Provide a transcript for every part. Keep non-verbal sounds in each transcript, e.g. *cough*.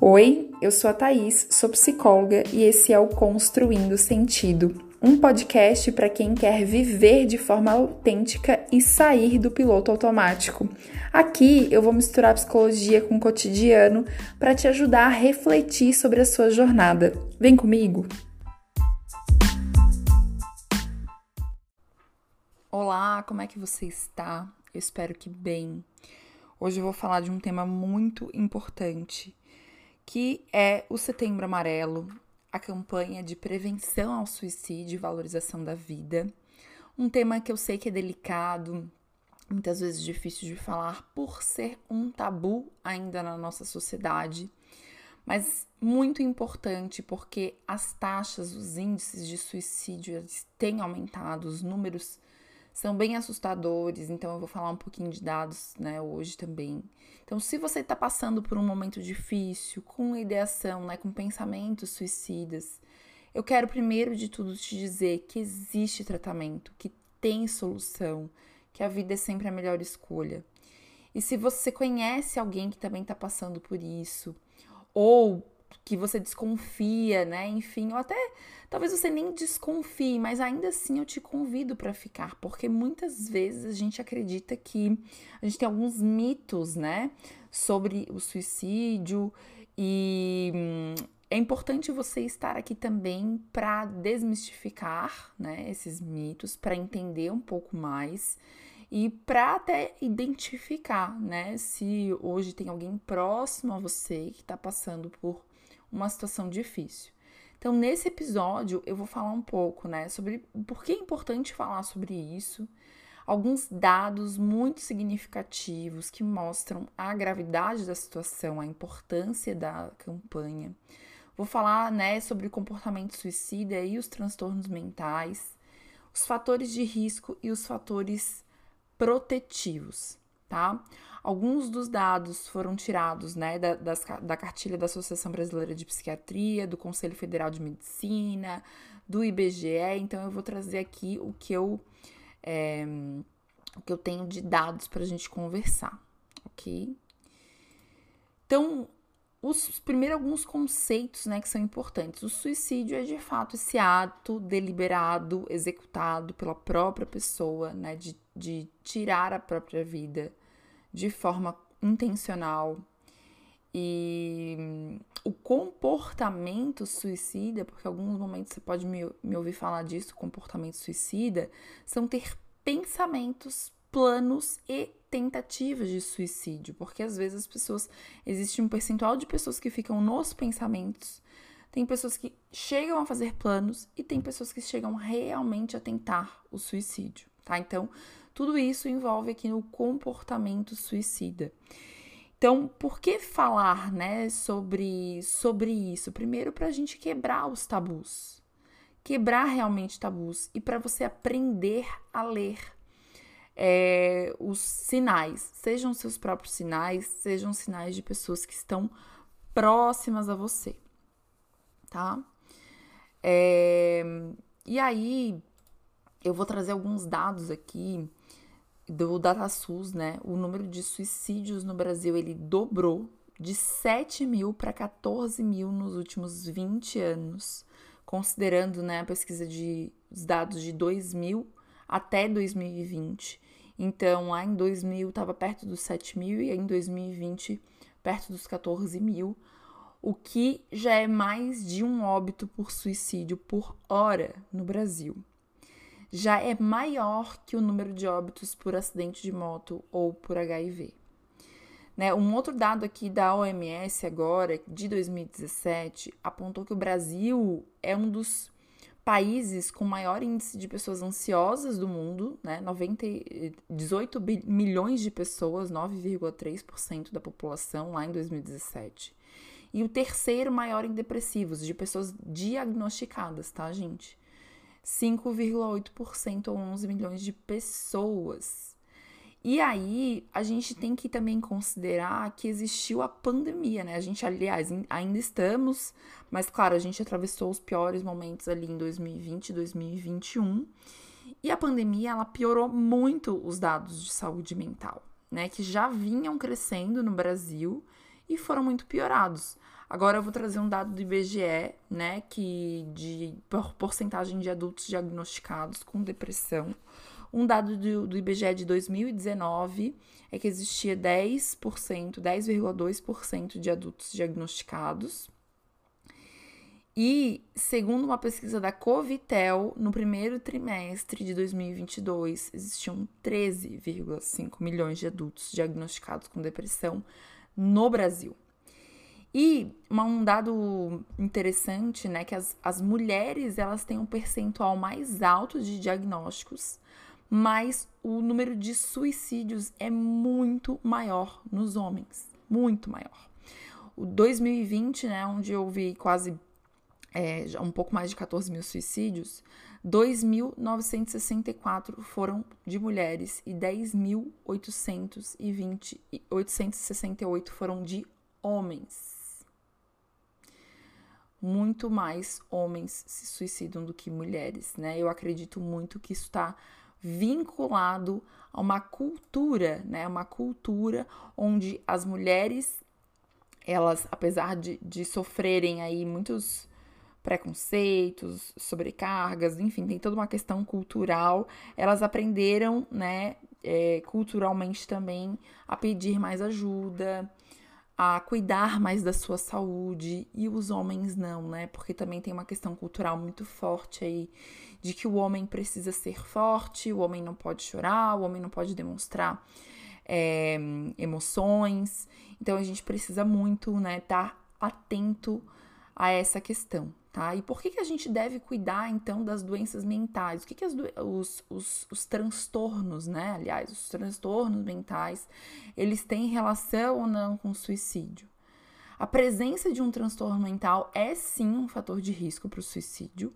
Oi, eu sou a Thaís, sou psicóloga e esse é o Construindo Sentido, um podcast para quem quer viver de forma autêntica e sair do piloto automático. Aqui eu vou misturar psicologia com o cotidiano para te ajudar a refletir sobre a sua jornada. Vem comigo! Olá, como é que você está? Eu espero que bem. Hoje eu vou falar de um tema muito importante que é o Setembro Amarelo, a campanha de prevenção ao suicídio e valorização da vida. Um tema que eu sei que é delicado, muitas vezes difícil de falar por ser um tabu ainda na nossa sociedade, mas muito importante porque as taxas, os índices de suicídio têm aumentado, os números são bem assustadores, então eu vou falar um pouquinho de dados, né, hoje também. Então, se você está passando por um momento difícil, com ideação, né, com pensamentos suicidas, eu quero primeiro de tudo te dizer que existe tratamento, que tem solução, que a vida é sempre a melhor escolha. E se você conhece alguém que também está passando por isso, ou que você desconfia, né? Enfim, ou até talvez você nem desconfie, mas ainda assim eu te convido para ficar, porque muitas vezes a gente acredita que a gente tem alguns mitos, né, sobre o suicídio e hum, é importante você estar aqui também para desmistificar, né, esses mitos, para entender um pouco mais e para até identificar, né, se hoje tem alguém próximo a você que está passando por uma situação difícil. Então, nesse episódio, eu vou falar um pouco, né, sobre por que é importante falar sobre isso, alguns dados muito significativos que mostram a gravidade da situação, a importância da campanha. Vou falar, né, sobre comportamento suicida e os transtornos mentais, os fatores de risco e os fatores protetivos, tá? Alguns dos dados foram tirados né, da, das, da cartilha da Associação Brasileira de Psiquiatria, do Conselho Federal de Medicina, do IBGE, então eu vou trazer aqui o que eu, é, o que eu tenho de dados para a gente conversar, ok? Então, os primeiro alguns conceitos né, que são importantes. O suicídio é de fato esse ato deliberado, executado pela própria pessoa, né, de, de tirar a própria vida de forma intencional. E o comportamento suicida, porque em alguns momentos você pode me, me ouvir falar disso, comportamento suicida, são ter pensamentos, planos e tentativas de suicídio, porque às vezes as pessoas existe um percentual de pessoas que ficam nos pensamentos, tem pessoas que chegam a fazer planos e tem pessoas que chegam realmente a tentar o suicídio, tá? Então, tudo isso envolve aqui no comportamento suicida. Então, por que falar, né, sobre, sobre isso? Primeiro, para a gente quebrar os tabus, quebrar realmente tabus e para você aprender a ler é, os sinais, sejam seus próprios sinais, sejam sinais de pessoas que estão próximas a você, tá? É, e aí, eu vou trazer alguns dados aqui do DataSUS, né, o número de suicídios no Brasil ele dobrou de 7 mil para 14 mil nos últimos 20 anos, considerando né, a pesquisa de os dados de 2000 até 2020. Então, lá em 2000 estava perto dos 7 mil e em 2020 perto dos 14 mil, o que já é mais de um óbito por suicídio por hora no Brasil já é maior que o número de óbitos por acidente de moto ou por HIV. Né? Um outro dado aqui da OMS agora, de 2017, apontou que o Brasil é um dos países com maior índice de pessoas ansiosas do mundo, né? 90, 18 milhões de pessoas, 9,3% da população lá em 2017. E o terceiro maior em depressivos, de pessoas diagnosticadas, tá, gente? 5,8% ou 11 milhões de pessoas. E aí, a gente tem que também considerar que existiu a pandemia, né? A gente, aliás, ainda estamos, mas claro, a gente atravessou os piores momentos ali em 2020 e 2021. E a pandemia, ela piorou muito os dados de saúde mental, né? Que já vinham crescendo no Brasil e foram muito piorados. Agora eu vou trazer um dado do IBGE, né, que de porcentagem de adultos diagnosticados com depressão. Um dado do, do IBGE de 2019 é que existia 10%, 10,2% de adultos diagnosticados. E, segundo uma pesquisa da Covitel, no primeiro trimestre de 2022, existiam 13,5 milhões de adultos diagnosticados com depressão no Brasil. E um dado interessante, né, que as, as mulheres elas têm um percentual mais alto de diagnósticos, mas o número de suicídios é muito maior nos homens, muito maior. O 2020, né, onde houve quase é, um pouco mais de 14 mil suicídios, 2.964 foram de mulheres e 10.868 foram de homens muito mais homens se suicidam do que mulheres, né? Eu acredito muito que isso está vinculado a uma cultura, né? Uma cultura onde as mulheres, elas, apesar de, de sofrerem aí muitos preconceitos, sobrecargas, enfim, tem toda uma questão cultural, elas aprenderam, né, é, culturalmente também, a pedir mais ajuda, a cuidar mais da sua saúde e os homens não, né? Porque também tem uma questão cultural muito forte aí de que o homem precisa ser forte, o homem não pode chorar, o homem não pode demonstrar é, emoções. Então a gente precisa muito, né, estar tá atento a essa questão, tá? E por que, que a gente deve cuidar, então, das doenças mentais? O que, que as, os, os, os transtornos, né? Aliás, os transtornos mentais, eles têm relação ou não com o suicídio? A presença de um transtorno mental é sim um fator de risco para o suicídio,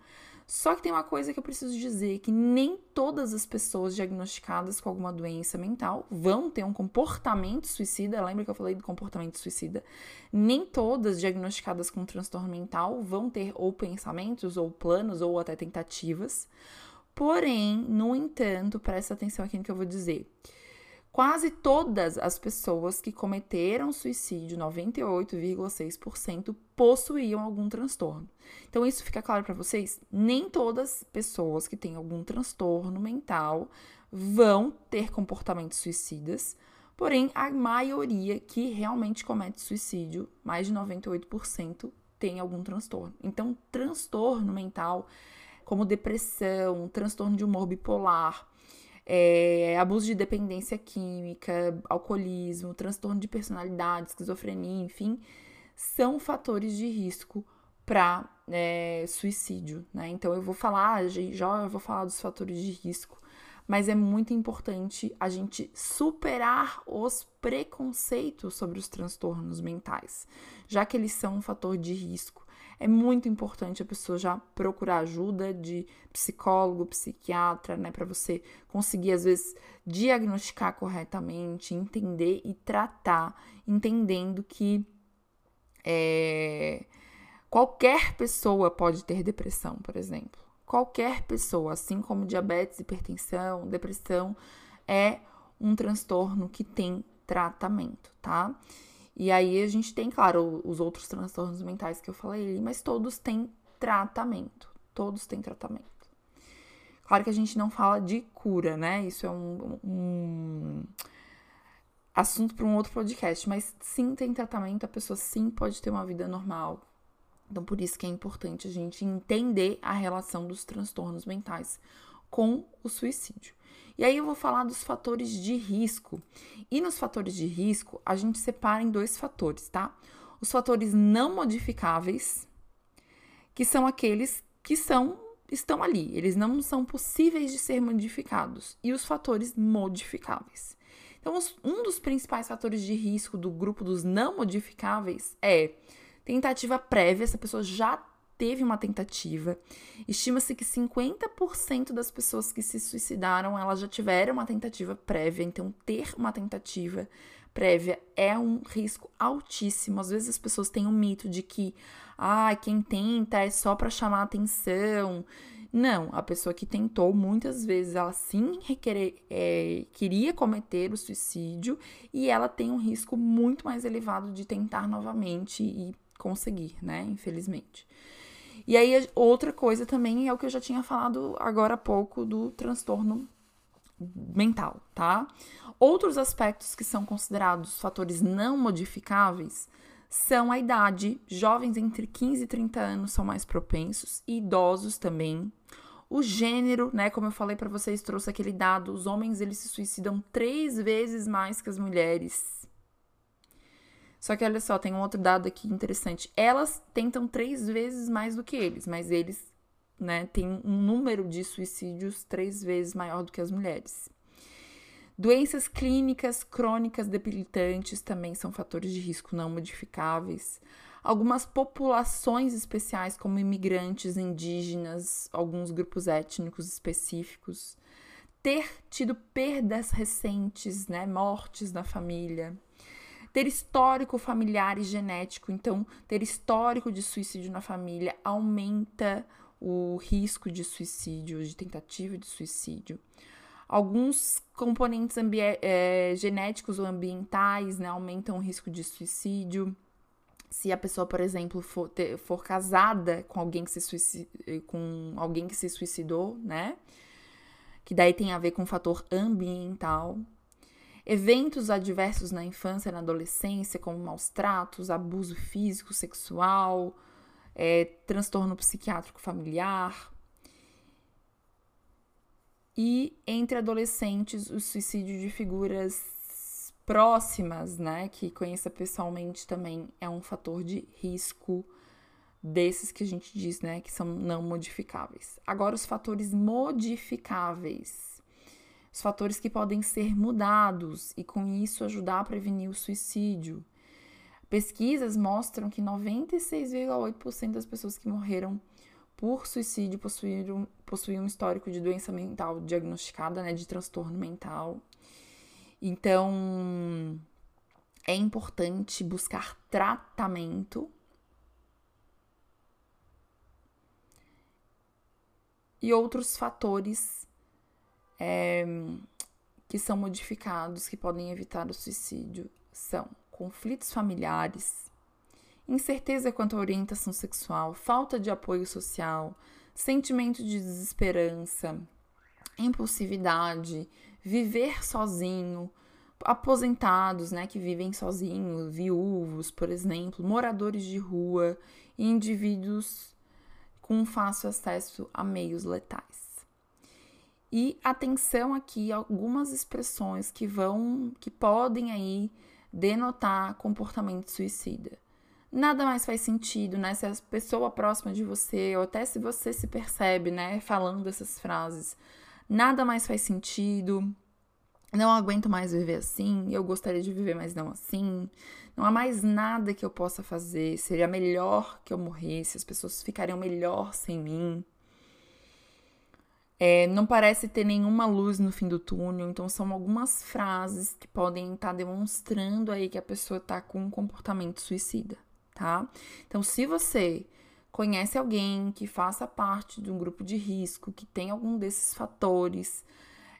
só que tem uma coisa que eu preciso dizer, que nem todas as pessoas diagnosticadas com alguma doença mental vão ter um comportamento suicida. Lembra que eu falei do comportamento suicida? Nem todas diagnosticadas com transtorno mental vão ter ou pensamentos, ou planos, ou até tentativas. Porém, no entanto, presta atenção aqui no que eu vou dizer. Quase todas as pessoas que cometeram suicídio, 98,6%, possuíam algum transtorno. Então, isso fica claro para vocês? Nem todas as pessoas que têm algum transtorno mental vão ter comportamentos suicidas, porém, a maioria que realmente comete suicídio, mais de 98%, tem algum transtorno. Então, transtorno mental, como depressão, transtorno de humor bipolar, é, abuso de dependência química, alcoolismo, transtorno de personalidade, esquizofrenia, enfim, são fatores de risco para é, suicídio, né? Então eu vou falar, já eu vou falar dos fatores de risco, mas é muito importante a gente superar os preconceitos sobre os transtornos mentais, já que eles são um fator de risco é muito importante a pessoa já procurar ajuda de psicólogo, psiquiatra, né, para você conseguir às vezes diagnosticar corretamente, entender e tratar, entendendo que é, qualquer pessoa pode ter depressão, por exemplo. Qualquer pessoa, assim como diabetes, hipertensão, depressão, é um transtorno que tem tratamento, tá? E aí a gente tem, claro, os outros transtornos mentais que eu falei, mas todos têm tratamento. Todos têm tratamento. Claro que a gente não fala de cura, né? Isso é um, um assunto para um outro podcast, mas sim tem tratamento, a pessoa sim pode ter uma vida normal. Então, por isso que é importante a gente entender a relação dos transtornos mentais com o suicídio. E aí eu vou falar dos fatores de risco. E nos fatores de risco, a gente separa em dois fatores, tá? Os fatores não modificáveis, que são aqueles que são estão ali, eles não são possíveis de ser modificados, e os fatores modificáveis. Então, um dos principais fatores de risco do grupo dos não modificáveis é tentativa prévia, essa pessoa já teve uma tentativa. Estima-se que 50% das pessoas que se suicidaram, elas já tiveram uma tentativa prévia, então ter uma tentativa prévia é um risco altíssimo. Às vezes as pessoas têm um mito de que ah, quem tenta é só para chamar atenção, Não, a pessoa que tentou, muitas vezes, ela sim requerer, é, queria cometer o suicídio e ela tem um risco muito mais elevado de tentar novamente e conseguir, né? Infelizmente. E aí, outra coisa também é o que eu já tinha falado agora há pouco do transtorno mental, tá? Outros aspectos que são considerados fatores não modificáveis são a idade. Jovens entre 15 e 30 anos são mais propensos, e idosos também. O gênero, né, como eu falei para vocês, trouxe aquele dado, os homens eles se suicidam três vezes mais que as mulheres. Só que olha só, tem um outro dado aqui interessante. Elas tentam três vezes mais do que eles, mas eles, né, têm um número de suicídios três vezes maior do que as mulheres. Doenças clínicas crônicas debilitantes também são fatores de risco não modificáveis. Algumas populações especiais, como imigrantes, indígenas, alguns grupos étnicos específicos, ter tido perdas recentes, né, mortes na família, ter histórico familiar e genético, então ter histórico de suicídio na família aumenta o risco de suicídio, de tentativa de suicídio. Alguns componentes é, genéticos ou ambientais né, aumentam o risco de suicídio. Se a pessoa, por exemplo, for, ter, for casada com alguém, que se com alguém que se suicidou, né? Que daí tem a ver com o fator ambiental. Eventos adversos na infância e na adolescência, como maus tratos, abuso físico, sexual, é, transtorno psiquiátrico familiar, e entre adolescentes, o suicídio de figuras próximas, né, que conheça pessoalmente também é um fator de risco desses que a gente diz, né, que são não modificáveis. Agora os fatores modificáveis. Os fatores que podem ser mudados e com isso ajudar a prevenir o suicídio. Pesquisas mostram que 96,8% das pessoas que morreram por suicídio possuíram, possuíam um histórico de doença mental diagnosticada, né, de transtorno mental. Então, é importante buscar tratamento e outros fatores é, que são modificados que podem evitar o suicídio são conflitos familiares, incerteza quanto à orientação sexual, falta de apoio social, sentimento de desesperança, impulsividade, viver sozinho, aposentados, né, que vivem sozinhos, viúvos, por exemplo, moradores de rua e indivíduos com fácil acesso a meios letais. E atenção aqui algumas expressões que vão que podem aí denotar comportamento suicida nada mais faz sentido, né? Se a pessoa próxima de você, ou até se você se percebe, né, falando essas frases, nada mais faz sentido. Não aguento mais viver assim, eu gostaria de viver, mas não assim. Não há mais nada que eu possa fazer. Seria melhor que eu morresse, as pessoas ficariam melhor sem mim. É, não parece ter nenhuma luz no fim do túnel, então são algumas frases que podem estar demonstrando aí que a pessoa está com um comportamento suicida tá? Então, se você conhece alguém que faça parte de um grupo de risco, que tem algum desses fatores,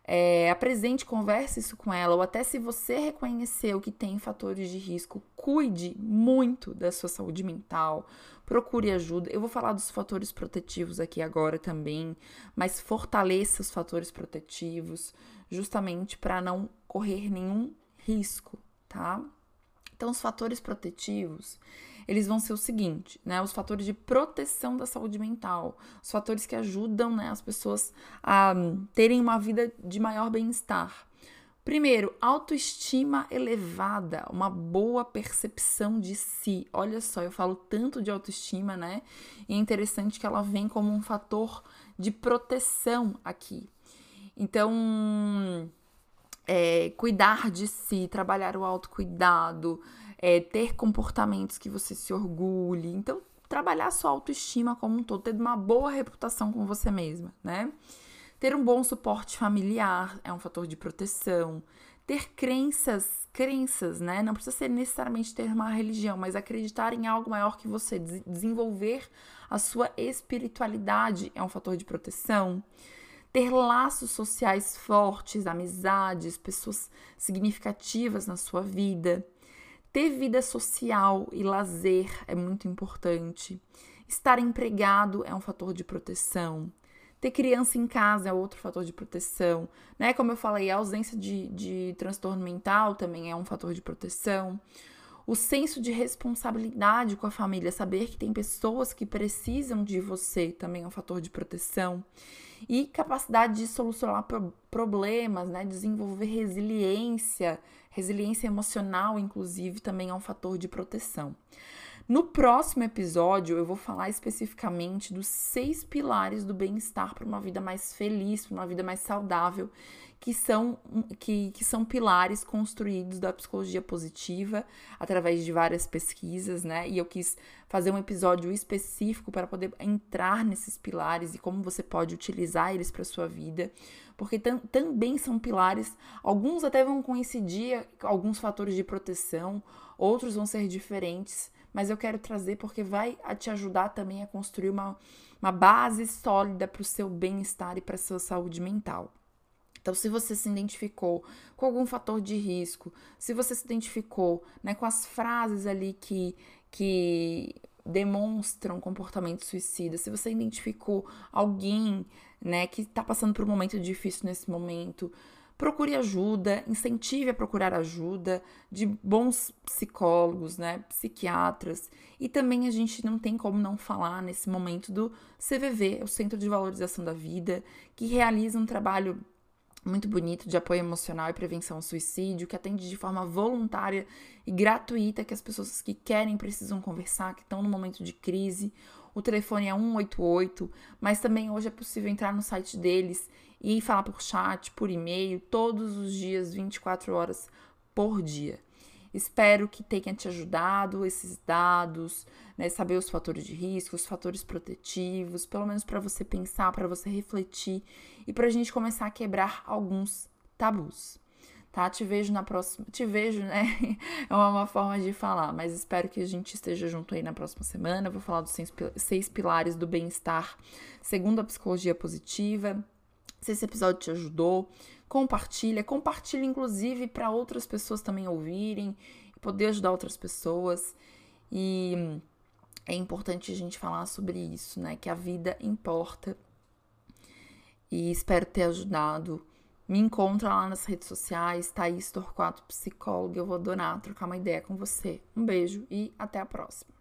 é, apresente, converse isso com ela, ou até se você reconheceu que tem fatores de risco, cuide muito da sua saúde mental, procure ajuda. Eu vou falar dos fatores protetivos aqui agora também, mas fortaleça os fatores protetivos, justamente para não correr nenhum risco, tá? Então, os fatores protetivos, eles vão ser o seguinte, né? Os fatores de proteção da saúde mental, os fatores que ajudam né, as pessoas a terem uma vida de maior bem-estar. Primeiro, autoestima elevada, uma boa percepção de si. Olha só, eu falo tanto de autoestima, né? E é interessante que ela vem como um fator de proteção aqui. Então, é, cuidar de si, trabalhar o autocuidado, é, ter comportamentos que você se orgulhe. Então, trabalhar sua autoestima como um todo, ter uma boa reputação com você mesma, né? Ter um bom suporte familiar é um fator de proteção. ter crenças, crenças, né? Não precisa ser necessariamente ter uma religião, mas acreditar em algo maior que você, desenvolver a sua espiritualidade é um fator de proteção. Ter laços sociais fortes, amizades, pessoas significativas na sua vida. Ter vida social e lazer é muito importante. Estar empregado é um fator de proteção. Ter criança em casa é outro fator de proteção, né? Como eu falei, a ausência de, de transtorno mental também é um fator de proteção. O senso de responsabilidade com a família, saber que tem pessoas que precisam de você também é um fator de proteção. E capacidade de solucionar problemas, né? Desenvolver resiliência, resiliência emocional, inclusive, também é um fator de proteção. No próximo episódio, eu vou falar especificamente dos seis pilares do bem-estar para uma vida mais feliz, para uma vida mais saudável, que são, que, que são pilares construídos da psicologia positiva através de várias pesquisas, né? E eu quis fazer um episódio específico para poder entrar nesses pilares e como você pode utilizar eles para sua vida, porque tam, também são pilares, alguns até vão coincidir, alguns fatores de proteção, outros vão ser diferentes mas eu quero trazer porque vai te ajudar também a construir uma, uma base sólida para o seu bem-estar e para a sua saúde mental. Então, se você se identificou com algum fator de risco, se você se identificou né, com as frases ali que, que demonstram comportamento suicida, se você identificou alguém né, que está passando por um momento difícil nesse momento, procure ajuda, incentive a procurar ajuda de bons psicólogos, né, psiquiatras. E também a gente não tem como não falar nesse momento do CVV, o Centro de Valorização da Vida, que realiza um trabalho muito bonito de apoio emocional e prevenção ao suicídio, que atende de forma voluntária e gratuita que as pessoas que querem precisam conversar, que estão no momento de crise. O telefone é 188, mas também hoje é possível entrar no site deles e falar por chat, por e-mail, todos os dias, 24 horas por dia. Espero que tenha te ajudado esses dados, né, saber os fatores de risco, os fatores protetivos, pelo menos para você pensar, para você refletir e para a gente começar a quebrar alguns tabus. Tá? Te vejo na próxima. Te vejo, né? *laughs* É uma forma de falar, mas espero que a gente esteja junto aí na próxima semana. Vou falar dos seis pilares do bem-estar segundo a psicologia positiva se esse episódio te ajudou, compartilha, compartilha inclusive para outras pessoas também ouvirem, poder ajudar outras pessoas. E é importante a gente falar sobre isso, né? Que a vida importa. E espero ter ajudado. Me encontra lá nas redes sociais, Thaís Torquato Psicóloga. Eu vou adorar trocar uma ideia com você. Um beijo e até a próxima.